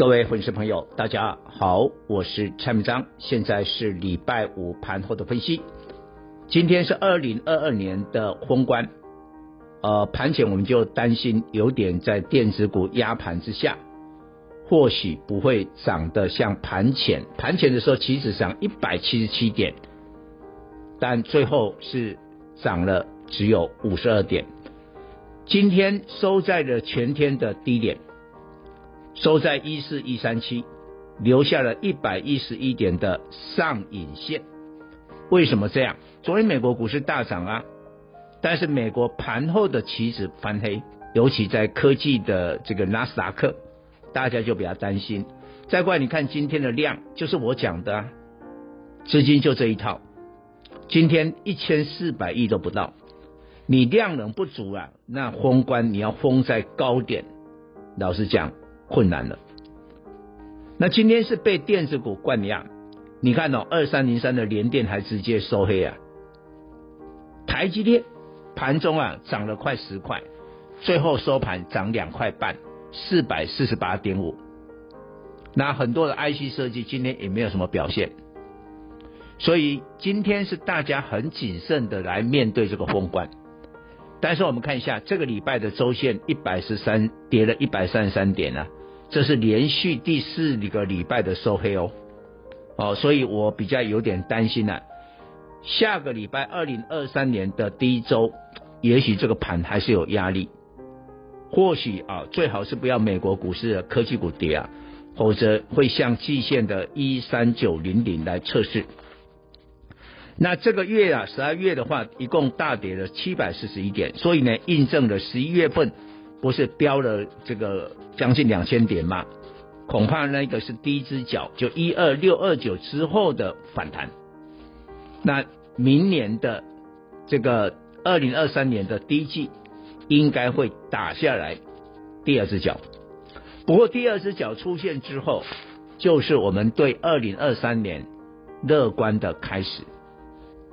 各位粉丝朋友，大家好，我是蔡明章，现在是礼拜五盘后的分析。今天是二零二二年的封关，呃，盘前我们就担心有点在电子股压盘之下，或许不会涨得像盘前，盘前的时候其实涨一百七十七点，但最后是涨了只有五十二点，今天收在了全天的低点。收在一四一三七，留下了一百一十一点的上影线。为什么这样？昨天美国股市大涨啊，但是美国盘后的棋子翻黑，尤其在科技的这个纳斯达克，大家就比较担心。再过来，你看今天的量，就是我讲的啊，资金就这一套，今天一千四百亿都不到，你量能不足啊，那封关你要封在高点，老实讲。困难了。那今天是被电子股灌压，你看哦，二三零三的联电还直接收黑啊。台积电盘中啊涨了快十块，最后收盘涨两块半，四百四十八点五。那很多的 IC 设计今天也没有什么表现，所以今天是大家很谨慎的来面对这个封关。但是我们看一下这个礼拜的周线一百十三跌了一百三十三点啊。这是连续第四个礼拜的收黑哦，哦，所以我比较有点担心啊。下个礼拜二零二三年的第一周，也许这个盘还是有压力，或许啊，最好是不要美国股市的科技股跌啊，否则会向季线的一三九零零来测试。那这个月啊，十二月的话，一共大跌了七百四十一点，所以呢，印证了十一月份。不是飙了这个将近两千点吗？恐怕那个是第一只脚，就一二六二九之后的反弹。那明年的这个二零二三年的第一季，应该会打下来第二只脚。不过第二只脚出现之后，就是我们对二零二三年乐观的开始。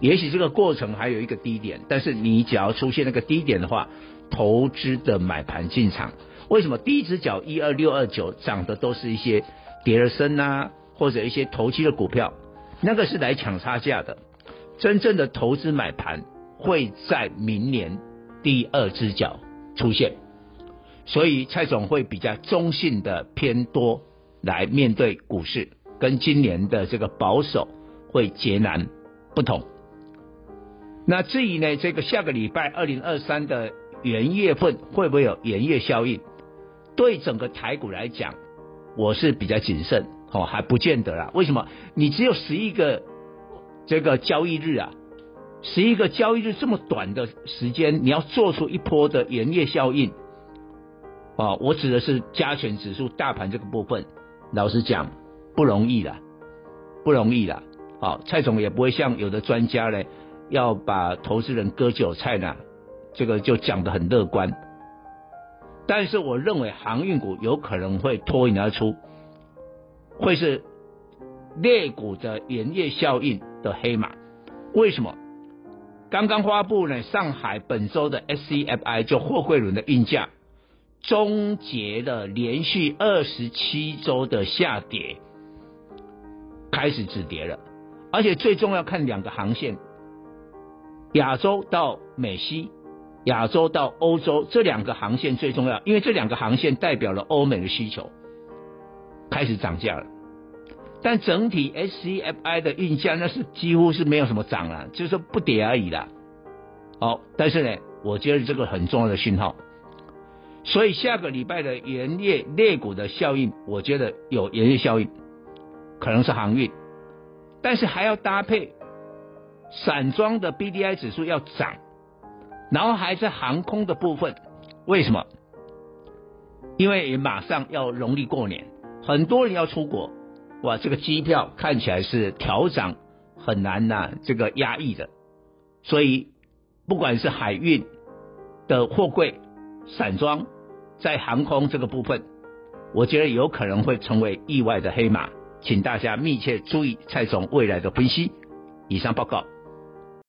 也许这个过程还有一个低点，但是你只要出现那个低点的话。投资的买盘进场，为什么第一只脚一二六二九涨的都是一些跌了深啊，或者一些投机的股票，那个是来抢差价的。真正的投资买盘会在明年第二只脚出现，所以蔡总会比较中性的偏多来面对股市，跟今年的这个保守会截然不同。那至于呢，这个下个礼拜二零二三的。元月份会不会有元月效应？对整个台股来讲，我是比较谨慎，哦，还不见得啦。为什么？你只有十一个这个交易日啊，十一个交易日这么短的时间，你要做出一波的元月效应，哦，我指的是加权指数大盘这个部分，老实讲不容易啦，不容易啦。哦，蔡总也不会像有的专家呢，要把投资人割韭菜呢。这个就讲得很乐观，但是我认为航运股有可能会脱颖而出，会是类股的盐业效应的黑马。为什么？刚刚发布呢，上海本周的 SCFI 就货柜轮的运价终结了连续二十七周的下跌，开始止跌了，而且最重要看两个航线，亚洲到美西。亚洲到欧洲这两个航线最重要，因为这两个航线代表了欧美的需求开始涨价了。但整体 SCFI 的运价那是几乎是没有什么涨了，就是说不跌而已啦。好，但是呢，我觉得这个很重要的讯号。所以下个礼拜的元月类股的效应，我觉得有盐业效应，可能是航运，但是还要搭配散装的 BDI 指数要涨。然后还是航空的部分，为什么？因为马上要农历过年，很多人要出国，哇，这个机票看起来是调涨很难呐、这个压抑的。所以不管是海运的货柜、散装，在航空这个部分，我觉得有可能会成为意外的黑马，请大家密切注意蔡总未来的分析。以上报告。